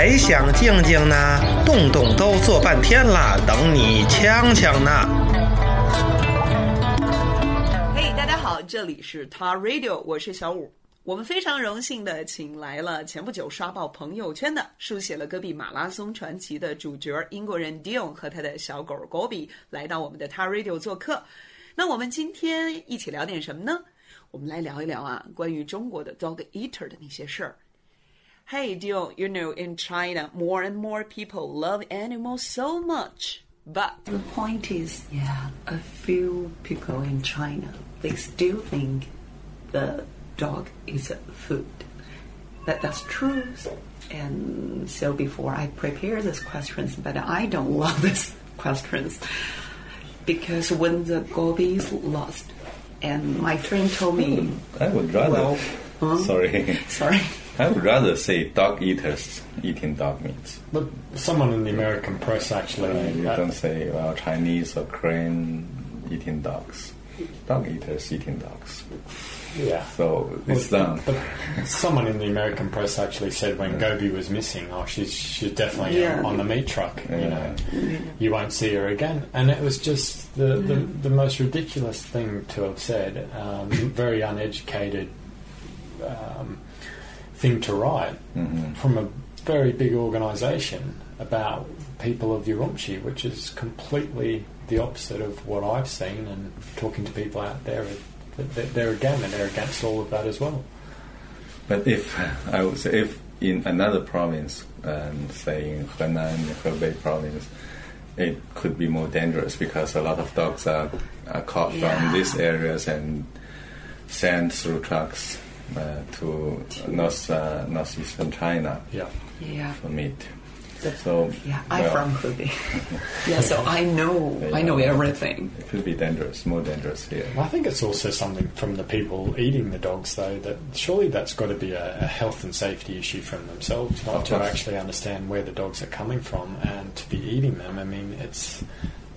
还想静静呢？动动都坐半天了，等你呛呛呢。嘿，大家好，这里是 TARadio，我是小五。我们非常荣幸的请来了前不久刷爆朋友圈的书写了戈壁马拉松传奇的主角英国人 Dion 和他的小狗 Gobi 来到我们的 Tar Radio 做客。那我们今天一起聊点什么呢？我们来聊一聊啊，关于中国的 dog eater 的那些事儿。Hey Dion, you know in China more and more people love animals so much. But the point is, yeah, a few people in China they still think the dog is food. That that's true. And so before I prepare these questions, but I don't love these questions because when the gobi is lost, and my friend told me, I would rather. Well, huh? Sorry. sorry. I would rather say dog eaters eating dog meat. But someone in the American press actually. Uh, you don't say well Chinese or Korean eating dogs. Dog eaters eating dogs. yeah. So it's Well, done. But someone in the American press actually said when Gobi was missing, oh, she's she's definitely Yeah. on the meat truck. You Yeah. know, you won't see her again. And it was just the the, the most ridiculous thing to have said. Um, very uneducated um, thing to write from a very big organisation about people of Urumqi, which is completely the opposite of what I've seen and talking to people out there. They're, they're again, and they're against all of that as well. But if I would say if in another province, um, say in Henan, Hebei province, it could be more dangerous because a lot of dogs are, are caught Yeah. from these areas and sent through trucks uh, to north uh, northeastern China Yeah. Yeah. for meat. So Yeah, I'm well, from Hubei. yeah, so I know I know everything. It could be dangerous, more dangerous here. I think it's also something from the people eating the dogs, though, that surely that's got to be a, a health and safety issue from themselves, not Of to course. actually understand where the dogs are coming from and to be eating them. I mean, it's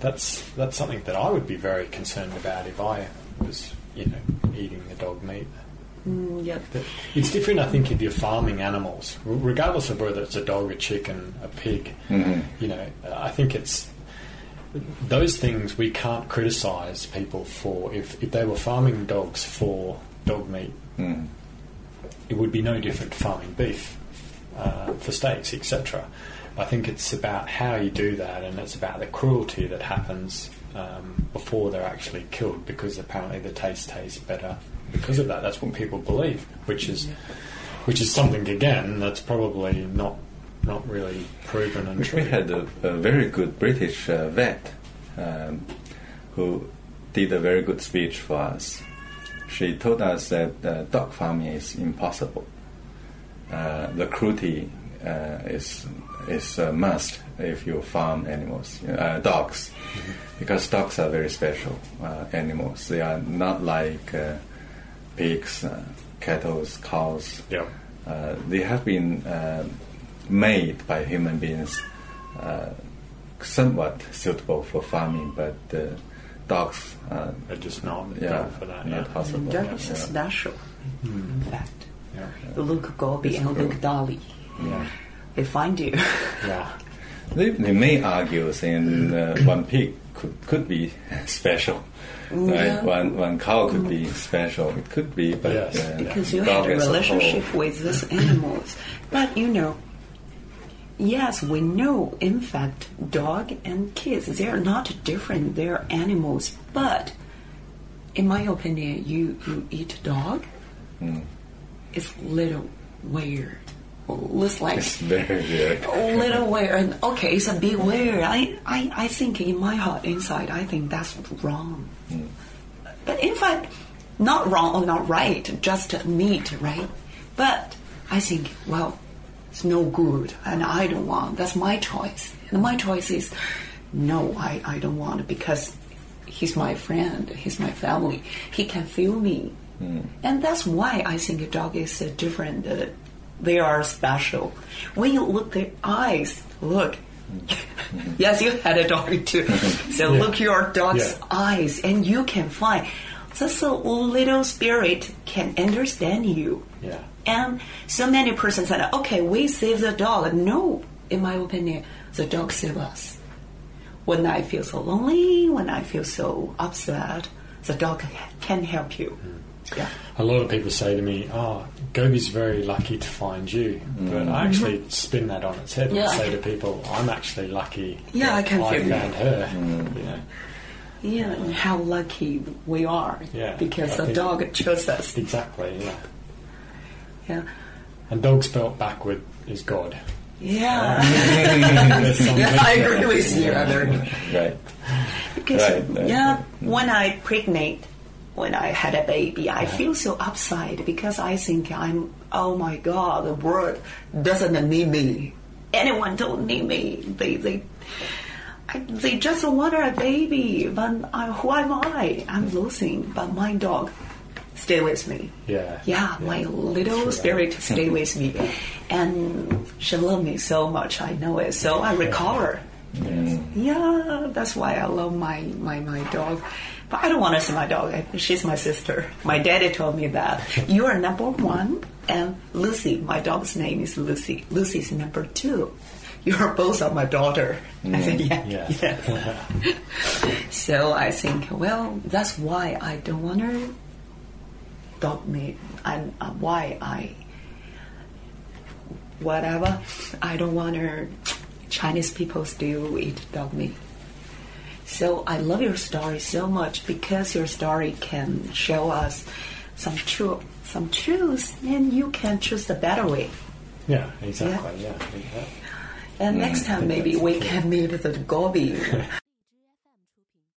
that's that's something that I would be very concerned about if I was, you know, eating the dog meat. Mm, yeah. But It's different, I think, if you're farming animals, regardless of whether it's a dog, a chicken, a pig. You know, I think it's those things we can't criticise people for. If, if they were farming dogs for dog meat, Mm. it would be no different to farming beef uh, for steaks, etc. I think it's about how you do that, and it's about the cruelty that happens um, before they're actually killed, because apparently the taste tastes better because of that. That's what people believe, which is which is something again that's probably not not really proven and We true. had a, a very good British uh, vet um, who did a very good speech for us. She told us that uh, dog farming is impossible. Uh, the cruelty uh, is is a must if you farm animals, uh, dogs, because dogs are very special uh, animals. They are not like uh, pigs, uh, cattle, cows. Yeah. Uh, they have been uh, made by human beings uh, somewhat suitable for farming, but uh, dogs, uh, They're just not yeah, built for that. not Yeah. possible. That is yeah. special, in fact. Yeah. Luke Gobi It's and cool. Luke Dolly, Yeah. they find you. yeah. They, they may argue saying uh, one pig could, could be special. Right? One, one cow could be special. It could be, but Yes. uh, because you dog had a relationship whole, with these animals. But you know, yes, we know, in fact, dog and kids, they are not different. They're animals. But in my opinion, you, you eat dog, it's little weird. Looks like It's very weird. little weird. And okay, it's a big weird. I, I, I think in my heart inside, I think that's wrong. But in fact, not wrong or not right, just meat, right? But I think, well, it's no good, and I don't want. That's my choice. And my choice is, no, I, I don't want it because he's my friend, he's my family. He can feel me, and that's why I think a dog is uh, different. Uh, they are special. When you look their eyes, look. Mm-hmm. yes, you had a dog too. So look your dog's Yeah. eyes, and you can find. Just a little spirit can understand you. Yeah. And so many persons said, okay, we save the dog. No, in my opinion, the dog save us. When I feel so lonely, when I feel so upset, the dog can help you. Hmm. Yeah. A lot of people say to me, "Oh, Gobi's very lucky to find you," hmm. but I actually spin that on its head. Yeah. and say to people, "I'm actually lucky. Yeah, I can feel you. found her." Hmm. You know, Yeah, and uh, how lucky we are Yeah, because I the dog chose us. exactly. Yeah, Yeah. and dog spelt backward is God. Yeah. Yeah, I agree with you. I. Right. Because Right, right, yeah, right. Mm-hmm. when I pregnant, when I had a baby, I feel so upside because I think I'm. Oh my God, the world doesn't need me. Anyone don't need me. They they. I, they just want a baby, but I, who am I? I'm losing, but my dog stay with me. Yeah. Yeah, my little spirit stay with me, and she love me so much. I know it, so I recover. Yeah, that's why I love my, my, my dog. But I don't want to see my dog. She's my sister. My daddy told me that. You are number one, and Lucy, my dog's name is Lucy. Lucy's number two. You're both of my daughter. I said, yeah. Yeah. yes. so I think, well, that's why I don't want to dog me, and uh, why I, whatever, I don't want to. Chinese people still eat dog meat. So I love your story so much because your story can show us some truth, some truth, and you can choose the better way. Yeah, exactly. Yeah. yeah. And next time maybe we can meet the Gobi